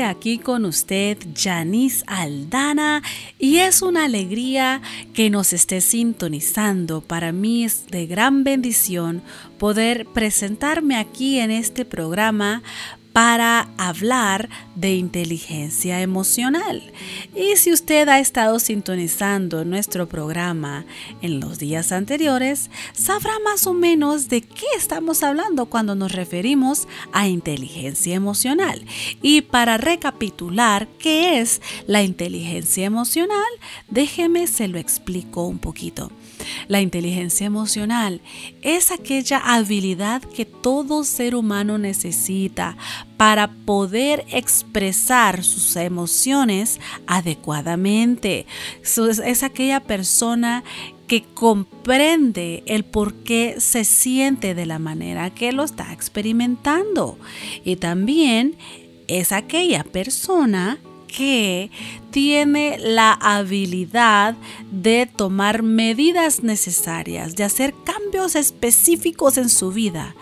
Aquí con usted, Janice Aldana, y es una alegría que nos esté sintonizando. Para mí es de gran bendición poder presentarme aquí en este programa para hablar de inteligencia emocional. Y si usted ha estado sintonizando nuestro programa en los días anteriores, sabrá más o menos de qué estamos hablando cuando nos referimos a inteligencia emocional. Y para recapitular qué es la inteligencia emocional, déjeme se lo explico un poquito. La inteligencia emocional es aquella habilidad que todo ser humano necesita para poder expresar sus emociones adecuadamente. Es aquella persona que comprende el por qué se siente de la manera que lo está experimentando. Y también es aquella persona que tiene la habilidad de tomar medidas necesarias, de hacer cambios específicos en su vida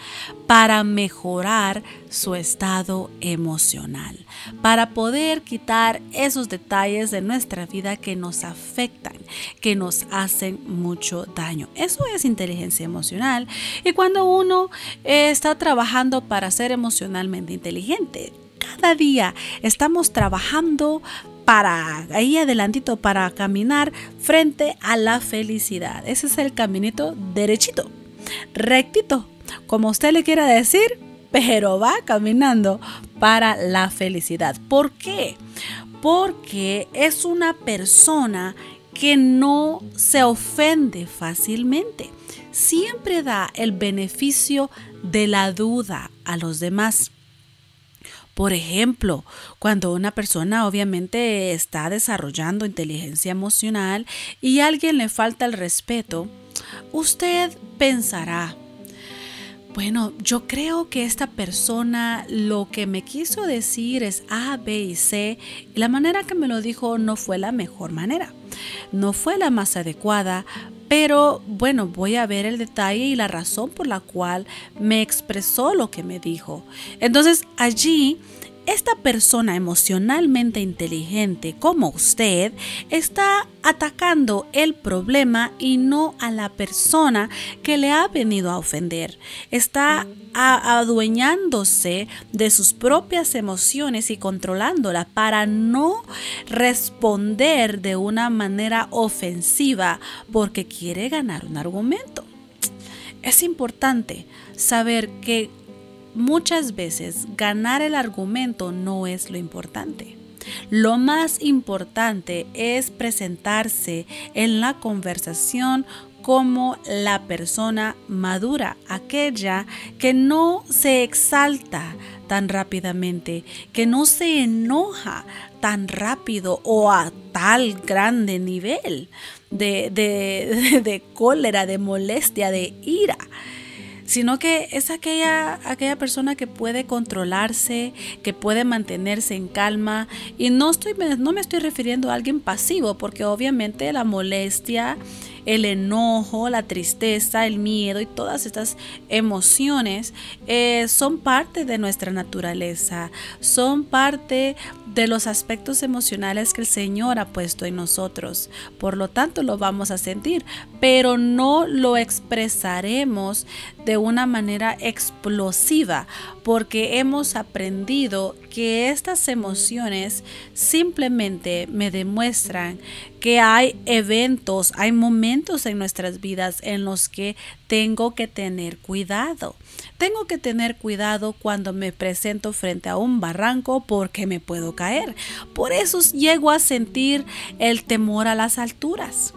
para mejorar su estado emocional, para poder quitar esos detalles de nuestra vida que nos afectan, que nos hacen mucho daño. Eso es inteligencia emocional. Y cuando uno está trabajando para ser emocionalmente inteligente, cada día estamos trabajando para ahí adelantito para caminar frente a la felicidad. Ese es el caminito derechito, rectito, como usted le quiera decir, pero va caminando para la felicidad. ¿Por qué? Porque es una persona que no se ofende fácilmente. Siempre da el beneficio de la duda a los demás. Por ejemplo, cuando una persona obviamente está desarrollando inteligencia emocional y a alguien le falta el respeto, usted pensará, bueno, yo creo que esta persona lo que me quiso decir es A, B y C. Y la manera que me lo dijo no fue la mejor manera. No fue la más adecuada, pero bueno, voy a ver el detalle y la razón por la cual me expresó lo que me dijo. Entonces allí esta persona emocionalmente inteligente como usted está atacando el problema y no a la persona que le ha venido a ofender. Está adueñándose de sus propias emociones y controlándola para no responder de una manera ofensiva porque quiere ganar un argumento. Es importante saber que Muchas veces ganar el argumento no es lo importante. Lo más importante es presentarse en la conversación como la persona madura, aquella que no se exalta tan rápidamente, que no se enoja tan rápido o a tal grande nivel de, de cólera, de molestia, de ira sino que es aquella, aquella persona que puede controlarse, que puede mantenerse en calma. Y no, estoy, no me estoy refiriendo a alguien pasivo, porque obviamente la molestia el enojo, la tristeza, el miedo y todas estas emociones eh, son parte de nuestra naturaleza, son parte de los aspectos emocionales que el Señor ha puesto en nosotros. Por lo tanto, lo vamos a sentir, pero no lo expresaremos de una manera explosiva, porque hemos aprendido que estas emociones simplemente me demuestran que hay eventos, hay momentos en nuestras vidas en los que tengo que tener cuidado. Tengo que tener cuidado cuando me presento frente a un barranco porque me puedo caer. Por eso llego a sentir el temor a las alturas.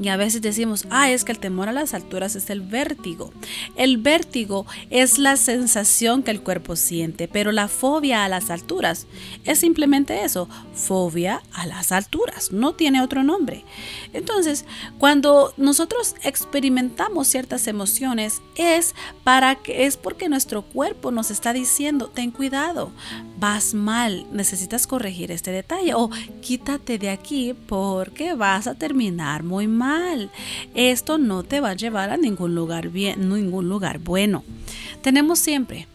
Y a veces decimos, ah, es que el temor a las alturas es el vértigo. El vértigo es la sensación que el cuerpo siente, pero la fobia a las alturas es simplemente eso, fobia a las alturas, no tiene otro nombre. Entonces, cuando nosotros experimentamos ciertas emociones es para que es porque nuestro cuerpo nos está diciendo, ten cuidado, vas mal, necesitas corregir este detalle o quítate de aquí porque vas a terminar muy mal. Esto no te va a llevar a ningún lugar bien, ningún lugar bueno. Tenemos siempre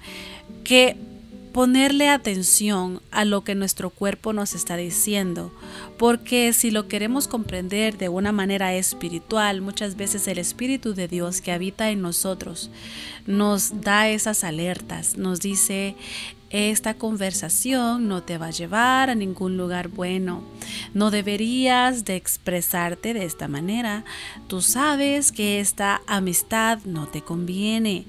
que ponerle atención a lo que nuestro cuerpo nos está diciendo, porque si lo queremos comprender de una manera espiritual, muchas veces el Espíritu de Dios que habita en nosotros nos da esas alertas, nos dice, esta conversación no te va a llevar a ningún lugar bueno. No deberías de expresarte de esta manera. Tú sabes que esta amistad no te conviene.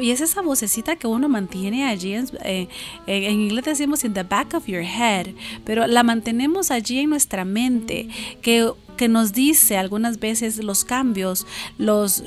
Y es esa vocecita que uno mantiene allí, en, eh, en inglés decimos in the back of your head, pero la mantenemos allí en nuestra mente, que que nos dice algunas veces los cambios, los,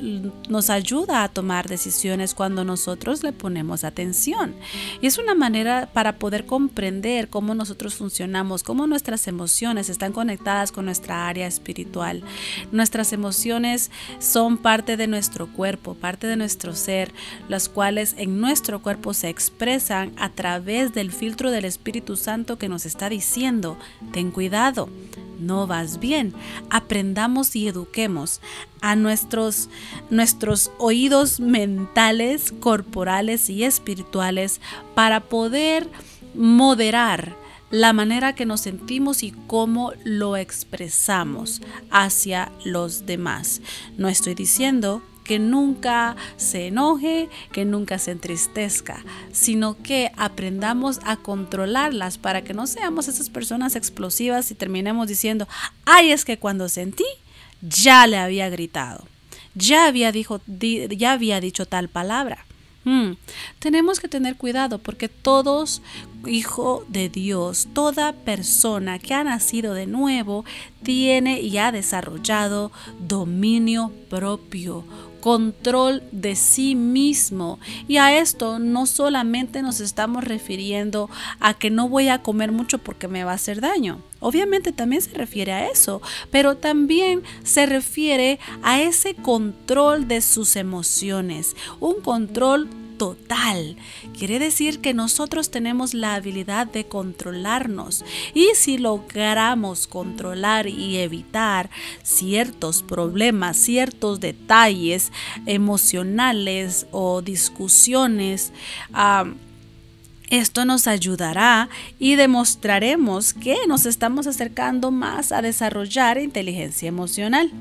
nos ayuda a tomar decisiones cuando nosotros le ponemos atención. Y es una manera para poder comprender cómo nosotros funcionamos, cómo nuestras emociones están conectadas con nuestra área espiritual. Nuestras emociones son parte de nuestro cuerpo, parte de nuestro ser, las cuales en nuestro cuerpo se expresan a través del filtro del Espíritu Santo que nos está diciendo, ten cuidado, no vas bien. Aprendamos y eduquemos a nuestros, nuestros oídos mentales, corporales y espirituales para poder moderar la manera que nos sentimos y cómo lo expresamos hacia los demás. No estoy diciendo que nunca se enoje, que nunca se entristezca, sino que aprendamos a controlarlas para que no seamos esas personas explosivas y terminemos diciendo, ay, es que cuando sentí, ya le había gritado, ya había, ya había dicho tal palabra. Hmm, tenemos que tener cuidado porque todos, hijo de Dios, toda persona que ha nacido de nuevo, tiene y ha desarrollado dominio propio, control de sí mismo. Y a esto no solamente nos estamos refiriendo a que no voy a comer mucho porque me va a hacer daño. Obviamente también se refiere a eso, pero también se refiere a ese control de sus emociones, un control total. Quiere decir que nosotros tenemos la habilidad de controlarnos y si logramos controlar y evitar ciertos problemas, ciertos detalles emocionales o discusiones, esto nos ayudará y demostraremos que nos estamos acercando más a desarrollar inteligencia emocional.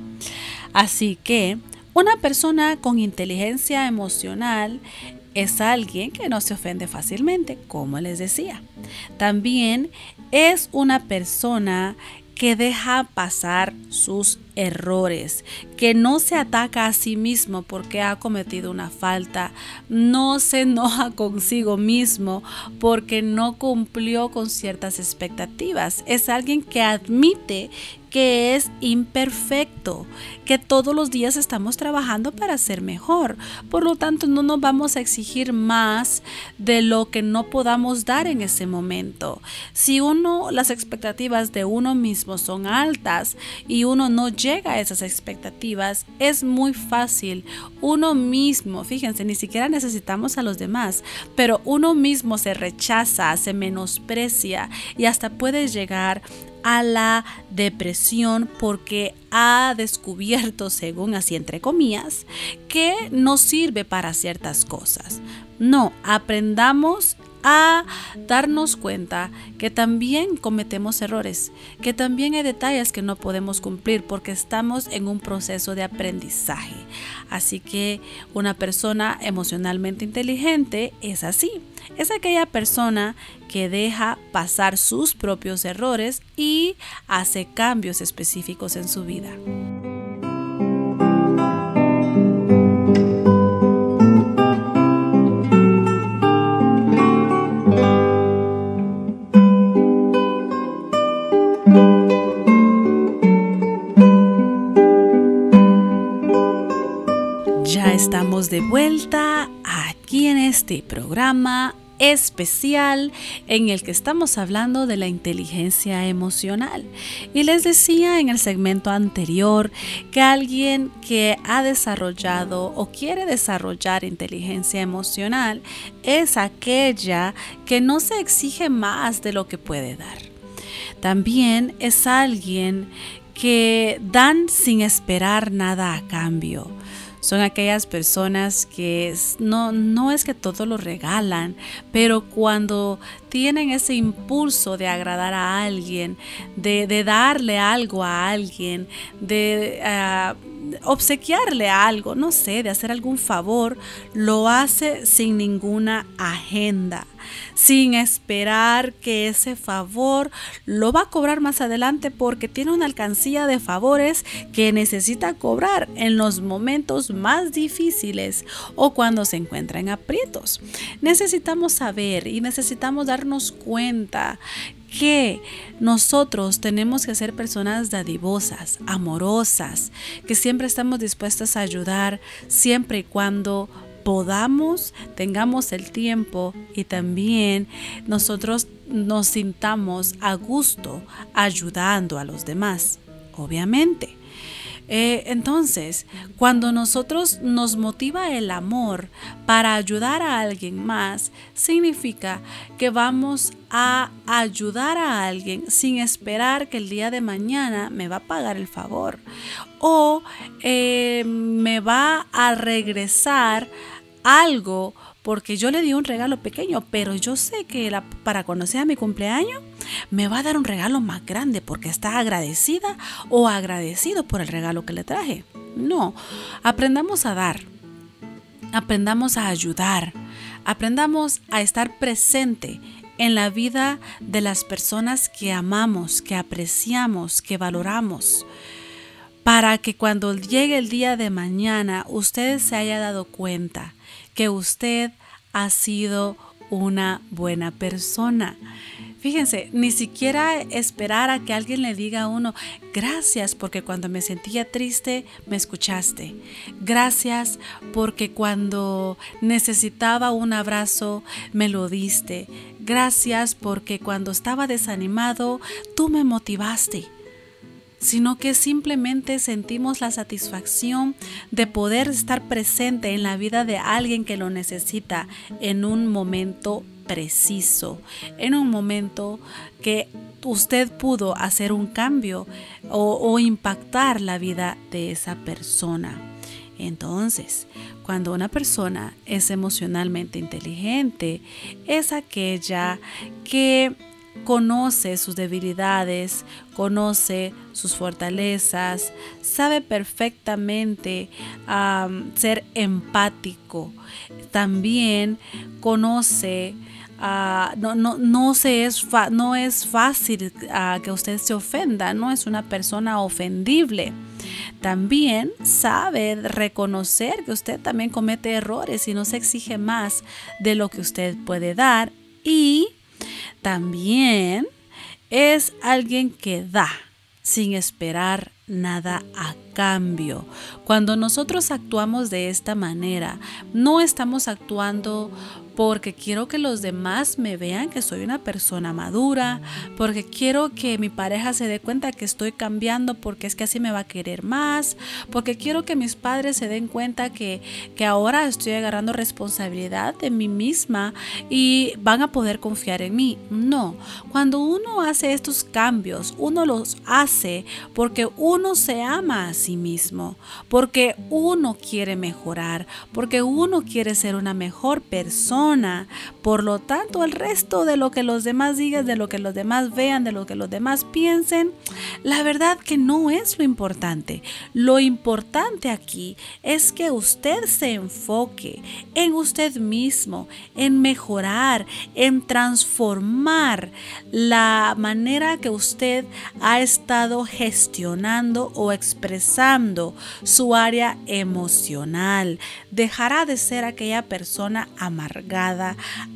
Así que una persona con inteligencia emocional es alguien que no se ofende fácilmente, como les decía. También es una persona que deja pasar sus errores, que no se ataca a sí mismo porque ha cometido una falta, no se enoja consigo mismo porque no cumplió con ciertas expectativas. Es alguien que admite que es imperfecto, que todos los días estamos trabajando para ser mejor. Por lo tanto, no nos vamos a exigir más de lo que no podamos dar en ese momento. Si uno, las expectativas de uno mismo son altas y uno no llega a esas expectativas, es muy fácil. Uno mismo, fíjense, ni siquiera necesitamos a los demás, pero uno mismo se rechaza, se menosprecia y hasta puede llegar a la depresión porque ha descubierto, según así entre comillas, que no sirve para ciertas cosas. No, aprendamos a darnos cuenta que también cometemos errores, que también hay detalles que no podemos cumplir porque estamos en un proceso de aprendizaje. Así que una persona emocionalmente inteligente es así. Es aquella persona que deja pasar sus propios errores y hace cambios específicos en su vida. Estamos de vuelta aquí en este programa especial en el que estamos hablando de la inteligencia emocional. Y les decía en el segmento anterior que alguien que ha desarrollado o quiere desarrollar inteligencia emocional es aquella que no se exige más de lo que puede dar. También es alguien que dan sin esperar nada a cambio son aquellas personas que no, no es que todo lo regalan, pero cuando tienen ese impulso de agradar a alguien, de, darle algo a alguien, de ah, obsequiarle algo, no sé, de hacer algún favor, lo hace sin ninguna agenda sin esperar que ese favor lo va a cobrar más adelante porque tiene una alcancía de favores que necesita cobrar en los momentos más difíciles o cuando se encuentra en aprietos. Necesitamos saber y necesitamos darnos cuenta que nosotros tenemos que ser personas dadivosas, amorosas, que siempre estamos dispuestas a ayudar siempre y cuando podamos, tengamos el tiempo y también nosotros nos sintamos a gusto ayudando a los demás, obviamente. Eh, entonces, cuando nosotros nos motiva el amor para ayudar a alguien más, significa que vamos a ayudar a alguien sin esperar que el día de mañana me va a pagar el favor o eh, me va a regresar algo porque yo le di un regalo pequeño, pero yo sé que para cuando sea mi cumpleaños me va a dar un regalo más grande porque está agradecida o agradecido por el regalo que le traje. No, aprendamos a dar, aprendamos a ayudar, aprendamos a estar presente en la vida de las personas que amamos, que apreciamos, que valoramos para que cuando llegue el día de mañana usted se haya dado cuenta que usted ha sido una buena persona. Fíjense, ni siquiera esperar a que alguien le diga a uno, gracias porque cuando me sentía triste me escuchaste. Gracias porque cuando necesitaba un abrazo me lo diste. Gracias porque cuando estaba desanimado tú me motivaste sino que simplemente sentimos la satisfacción de poder estar presente en la vida de alguien que lo necesita en un momento preciso, en un momento que usted pudo hacer un cambio o, impactar la vida de esa persona. Entonces, cuando una persona es emocionalmente inteligente, es aquella que conoce sus debilidades, conoce sus fortalezas, sabe perfectamente ser empático, también conoce ah, no, no, no, es, no es fácil ah, que usted se ofenda, no es una persona ofendible. También sabe reconocer que usted también comete errores y no se exige más de lo que usted puede dar y también es alguien que da sin esperar nada a cambio. Cuando nosotros actuamos de esta manera, no estamos actuando porque quiero que los demás me vean que soy una persona madura, porque quiero que mi pareja se dé cuenta que estoy cambiando porque es que así me va a querer más, porque quiero que mis padres se den cuenta que, que ahora estoy agarrando responsabilidad de mí misma y van a poder confiar en mí. No, cuando uno hace estos cambios, uno los hace porque uno se ama a sí mismo, porque uno quiere mejorar, porque uno quiere ser una mejor persona por lo tanto, el resto de lo que los demás digan, de lo que los demás vean, de lo que los demás piensen, la verdad que no es lo importante. Lo importante aquí es que usted se enfoque en usted mismo, en mejorar, en transformar la manera que usted ha estado gestionando o expresando su área emocional. Dejará de ser aquella persona amargada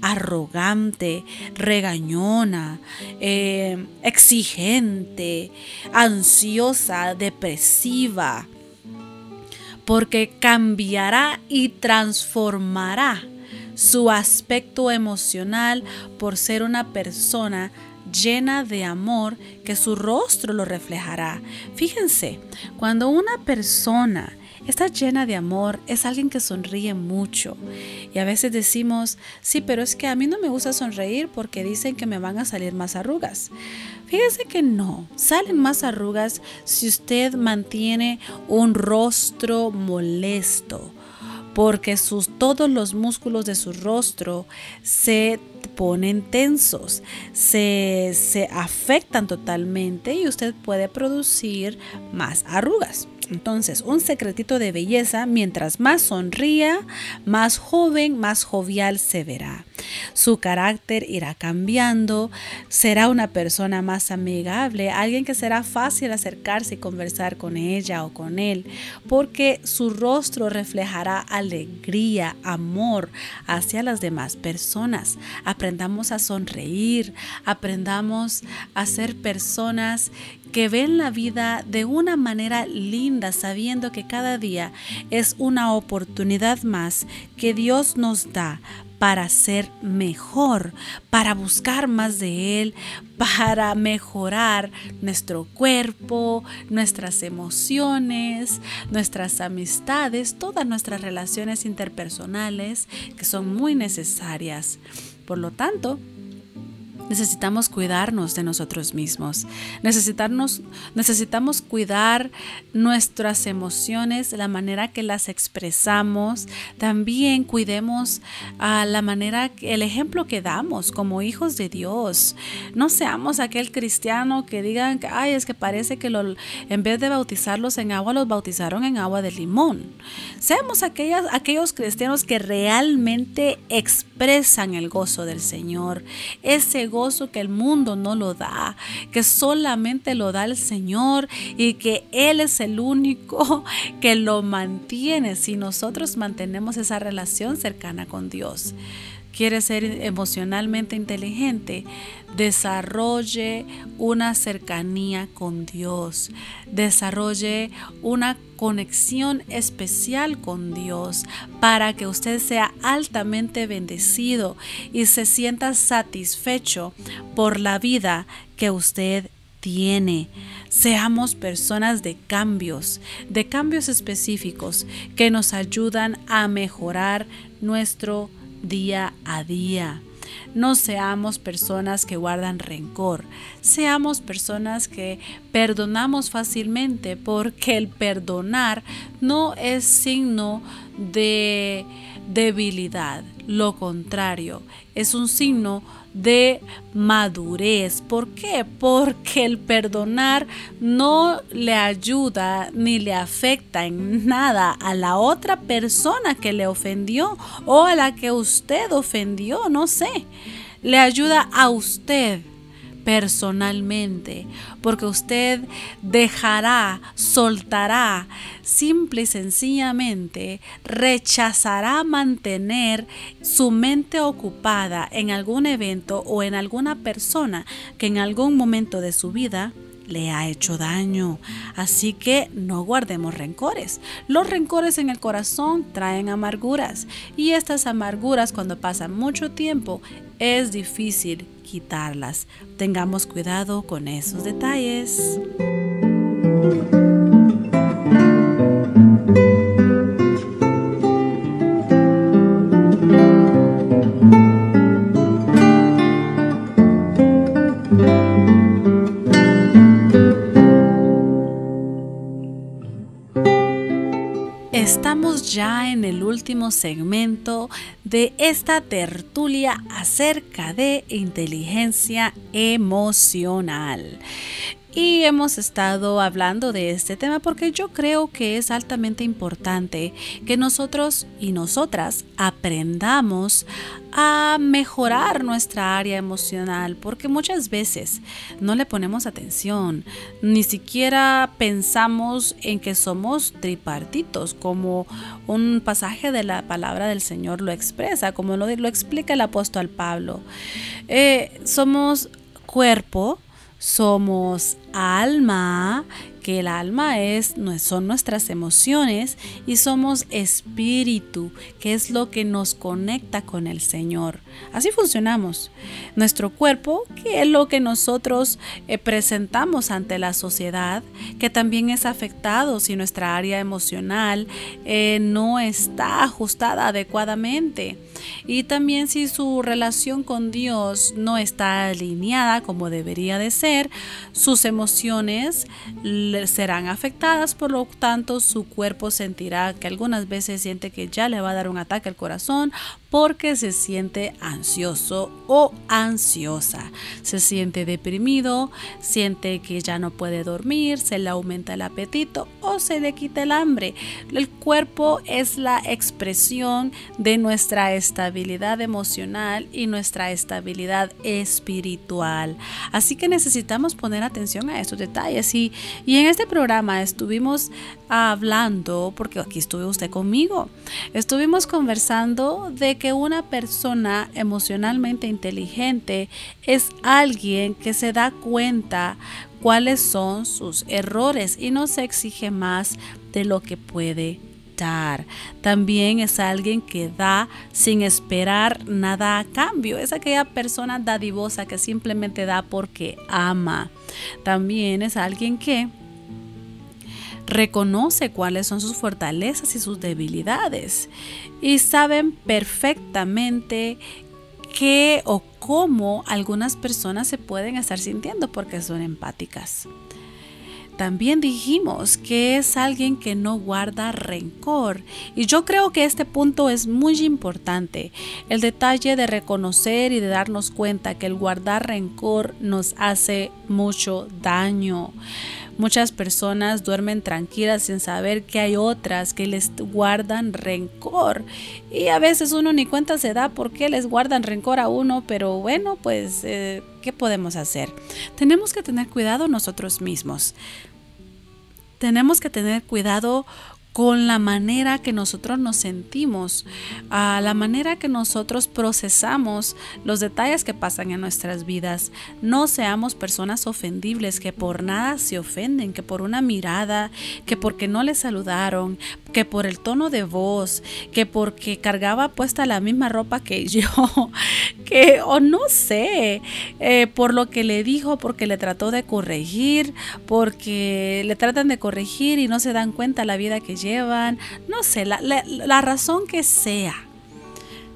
arrogante, regañona, eh, exigente, ansiosa, depresiva. porque cambiará y transformará su aspecto emocional por ser una persona llena de amor que su rostro lo reflejará. Fíjense, cuando una persona está llena de amor, es alguien que sonríe mucho. Y a veces decimos, sí, pero es que a mí no me gusta sonreír porque dicen que me van a salir más arrugas. Fíjese que no, salen más arrugas si usted mantiene un rostro molesto porque sus, todos los músculos de su rostro se ponen tensos, se, se afectan totalmente y usted puede producir más arrugas. Entonces, un secretito de belleza, mientras más sonría, más joven, más jovial se verá. Su carácter irá cambiando, será una persona más amigable, alguien que será fácil acercarse y conversar con ella o con él, porque su rostro reflejará alegría, amor hacia las demás personas. Aprendamos a sonreír, aprendamos a ser personas que ven la vida de una manera linda, sabiendo que cada día es una oportunidad más que Dios nos da para ser mejor, para buscar más de Él, para mejorar nuestro cuerpo, nuestras emociones, nuestras amistades, todas nuestras relaciones interpersonales que son muy necesarias. Por lo tanto, Necesitamos cuidarnos de nosotros mismos. Necesitarnos, necesitamos cuidar nuestras emociones, la manera que las expresamos. También cuidemos a la manera, el ejemplo que damos como hijos de Dios. No seamos aquel cristiano que digan, ay, es que parece que lo, en vez de bautizarlos en agua, los bautizaron en agua de limón. Seamos aquellos cristianos que realmente expresan el gozo del Señor. Ese gozo que el mundo no lo da, que solamente lo da el Señor y que Él es el único que lo mantiene. Si nosotros mantenemos esa relación cercana con Dios quiere ser emocionalmente inteligente, desarrolle una cercanía con Dios, desarrolle una conexión especial con Dios para que usted sea altamente bendecido y se sienta satisfecho por la vida que usted tiene. Seamos personas de cambios, de cambios específicos que nos ayudan a mejorar nuestro día a día. No seamos personas que guardan rencor, seamos personas que perdonamos fácilmente porque el perdonar no es signo de debilidad, lo contrario, es un signo de madurez. ¿Por qué? Porque el perdonar no le ayuda ni le afecta en nada a la otra persona que le ofendió o a la que usted ofendió, no sé. Le ayuda a usted personalmente, porque usted dejará, soltará, simple y sencillamente rechazará mantener su mente ocupada en algún evento o en alguna persona que en algún momento de su vida le ha hecho daño. Así que no guardemos rencores. Los rencores en el corazón traen amarguras y estas amarguras cuando pasan mucho tiempo es difícil quitarlas. Tengamos cuidado con esos detalles. Estamos ya en el último segmento de esta tertulia acerca de inteligencia emocional. Y hemos estado hablando de este tema porque yo creo que es altamente importante que nosotros y nosotras aprendamos a mejorar nuestra área emocional porque muchas veces no le ponemos atención, ni siquiera pensamos en que somos tripartitos, como un pasaje de la palabra del Señor lo expresa, como lo, lo explica el apóstol Pablo. Eh, somos cuerpo, somos alma, que el alma es, son nuestras emociones y somos espíritu, que es lo que nos conecta con el Señor. Así funcionamos. Nuestro cuerpo, que es lo que nosotros eh, presentamos ante la sociedad, que también es afectado si nuestra área emocional eh, no está ajustada adecuadamente. Y también si su relación con Dios no está alineada como debería de ser, sus emociones serán afectadas, por lo tanto su cuerpo sentirá que algunas veces siente que ya le va a dar un ataque al corazón porque se siente ansioso o ansiosa. Se siente deprimido, siente que ya no puede dormir, se le aumenta el apetito o se le quita el hambre. El cuerpo es la expresión de nuestra estabilidad emocional y nuestra estabilidad espiritual. Así que necesitamos poner atención a estos detalles. Y, y en este programa estuvimos hablando, porque aquí estuvo usted conmigo, estuvimos conversando de que una persona emocionalmente inteligente es alguien que se da cuenta cuáles son sus errores y no se exige más de lo que puede dar. También es alguien que da sin esperar nada a cambio. Es aquella persona dadivosa que simplemente da porque ama. También es alguien que reconoce cuáles son sus fortalezas y sus debilidades y saben perfectamente qué o cómo algunas personas se pueden estar sintiendo porque son empáticas. También dijimos que es alguien que no guarda rencor y yo creo que este punto es muy importante. El detalle de reconocer y de darnos cuenta que el guardar rencor nos hace mucho daño. Muchas personas duermen tranquilas sin saber que hay otras que les guardan rencor. Y a veces uno ni cuenta se da por qué les guardan rencor a uno, pero bueno, pues, eh, ¿qué podemos hacer? Tenemos que tener cuidado nosotros mismos. Tenemos que tener cuidado con la manera que nosotros nos sentimos, a la manera que nosotros procesamos los detalles que pasan en nuestras vidas. No seamos personas ofendibles que por nada se ofenden, que por una mirada, que porque no le saludaron, que por el tono de voz, que porque cargaba puesta la misma ropa que yo, que o no sé, eh, por lo que le dijo, porque le trató de corregir, porque le tratan de corregir y no se dan cuenta la vida que llevan, no sé, la, la razón que sea.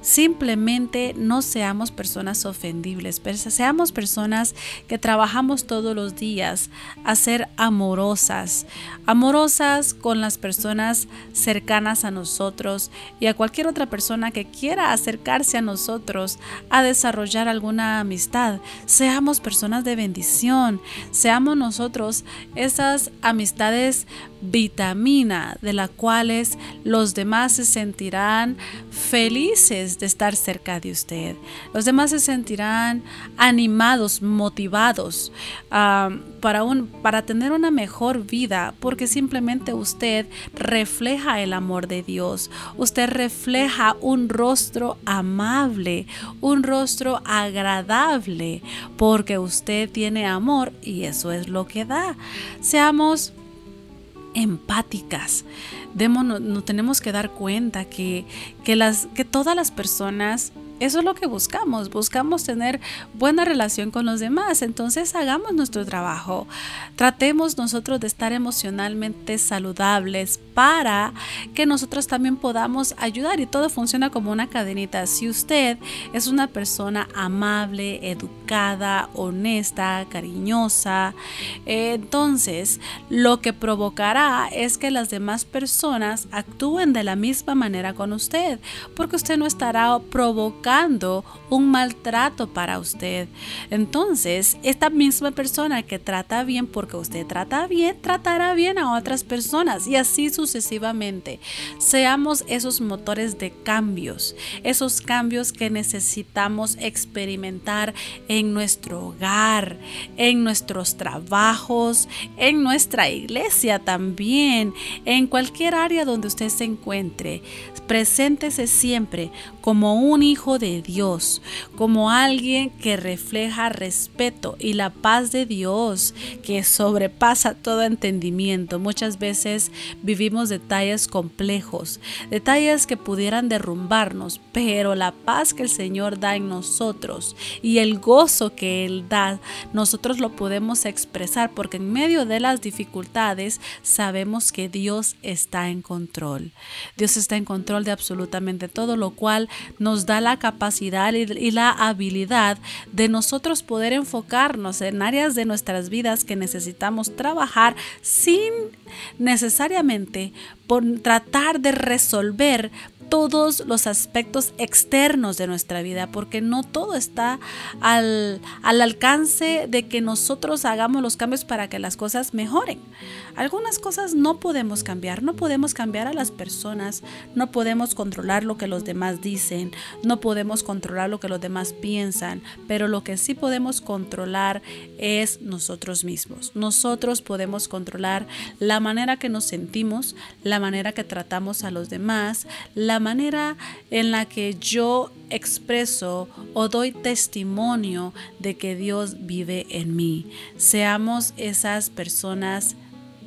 Simplemente no seamos personas ofendibles, seamos personas que trabajamos todos los días a ser amorosas, amorosas con las personas cercanas a nosotros y a cualquier otra persona que quiera acercarse a nosotros a desarrollar alguna amistad. Seamos personas de bendición, seamos nosotros esas amistades vitamina de las cuales los demás se sentirán felices de estar cerca de usted. Los demás se sentirán animados, motivados para, para tener una mejor vida porque simplemente usted refleja el amor de Dios. Usted refleja un rostro amable, un rostro agradable porque usted tiene amor y eso es lo que da. Seamos empáticas. no tenemos que dar cuenta que, que, las, que todas las personas eso es lo que buscamos, buscamos tener buena relación con los demás, entonces hagamos nuestro trabajo, tratemos nosotros de estar emocionalmente saludables para que nosotros también podamos ayudar. Y todo funciona como una cadenita. Si usted es una persona amable, educada, honesta, cariñosa, entonces lo que provocará es que las demás personas actúen de la misma manera con usted, porque usted no estará provocando un maltrato para usted. Entonces, esta misma persona que trata bien porque usted trata bien, tratará bien a otras personas y así sucesivamente. Seamos esos motores de cambios, esos cambios que necesitamos experimentar en nuestro hogar, en nuestros trabajos, en nuestra iglesia también, en cualquier área donde usted se encuentre. Preséntese siempre como un hijo de Dios, como alguien que refleja respeto y la paz de Dios que sobrepasa todo entendimiento. Muchas veces vivimos detalles complejos, detalles que pudieran derrumbarnos, pero la paz que el Señor da en nosotros y el gozo que Él da, nosotros lo podemos expresar porque en medio de las dificultades sabemos que Dios está en control. Dios está en control de absolutamente todo, lo cual nos da la capacidad y la habilidad de nosotros poder enfocarnos en áreas de nuestras vidas que necesitamos trabajar sin necesariamente por tratar de resolver todos los aspectos externos de nuestra vida, porque no todo está al, al, alcance de que nosotros hagamos los cambios para que las cosas mejoren. Algunas cosas no podemos cambiar, no podemos cambiar a las personas, no podemos controlar lo que los demás dicen, no podemos controlar lo que los demás piensan, pero lo que sí podemos controlar es nosotros mismos. Nosotros podemos controlar la manera que nos sentimos, la manera que tratamos a los demás, manera en la que yo expreso o doy testimonio de que Dios vive en mí. Seamos esas personas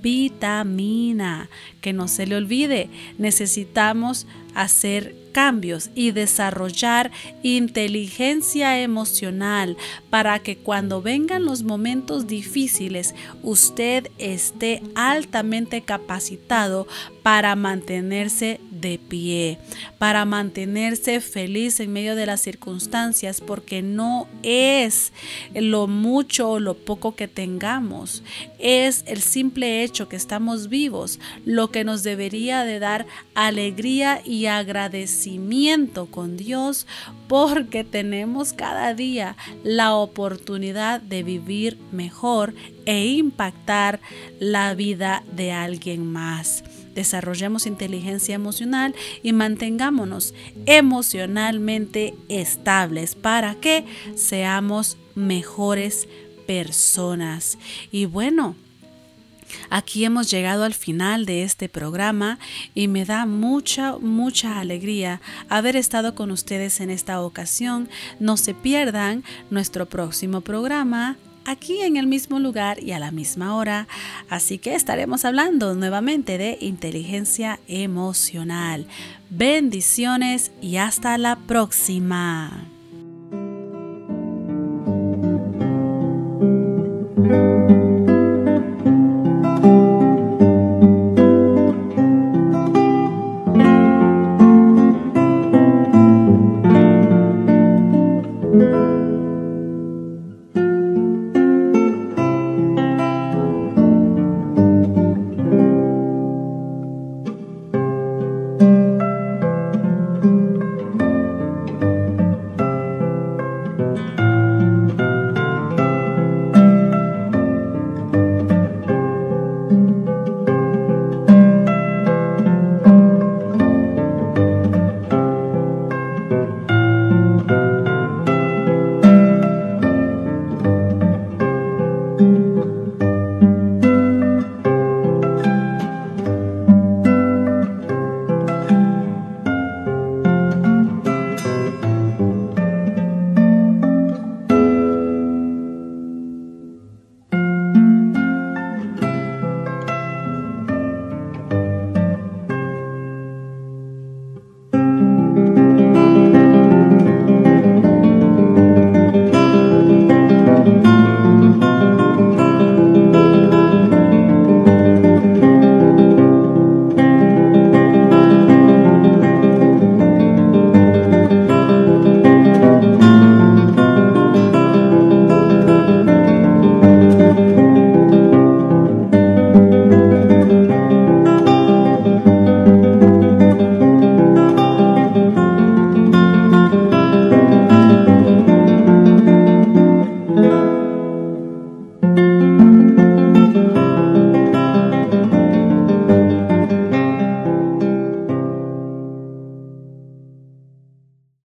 vitamina, que no se le olvide, necesitamos hacer cambios y desarrollar inteligencia emocional para que cuando vengan los momentos difíciles usted esté altamente capacitado para mantenerse de pie, para mantenerse feliz en medio de las circunstancias, porque no es lo mucho o lo poco que tengamos, es el simple hecho que estamos vivos lo que nos debería de dar alegría y agradecimiento con Dios porque tenemos cada día la oportunidad de vivir mejor e impactar la vida de alguien más. Desarrollemos inteligencia emocional y mantengámonos emocionalmente estables para que seamos mejores personas. Y bueno, Aquí hemos llegado al final de este programa y me da mucha, mucha alegría haber estado con ustedes en esta ocasión. No se pierdan nuestro próximo programa aquí en el mismo lugar y a la misma hora. Así que estaremos hablando nuevamente de inteligencia emocional. Bendiciones y hasta la próxima.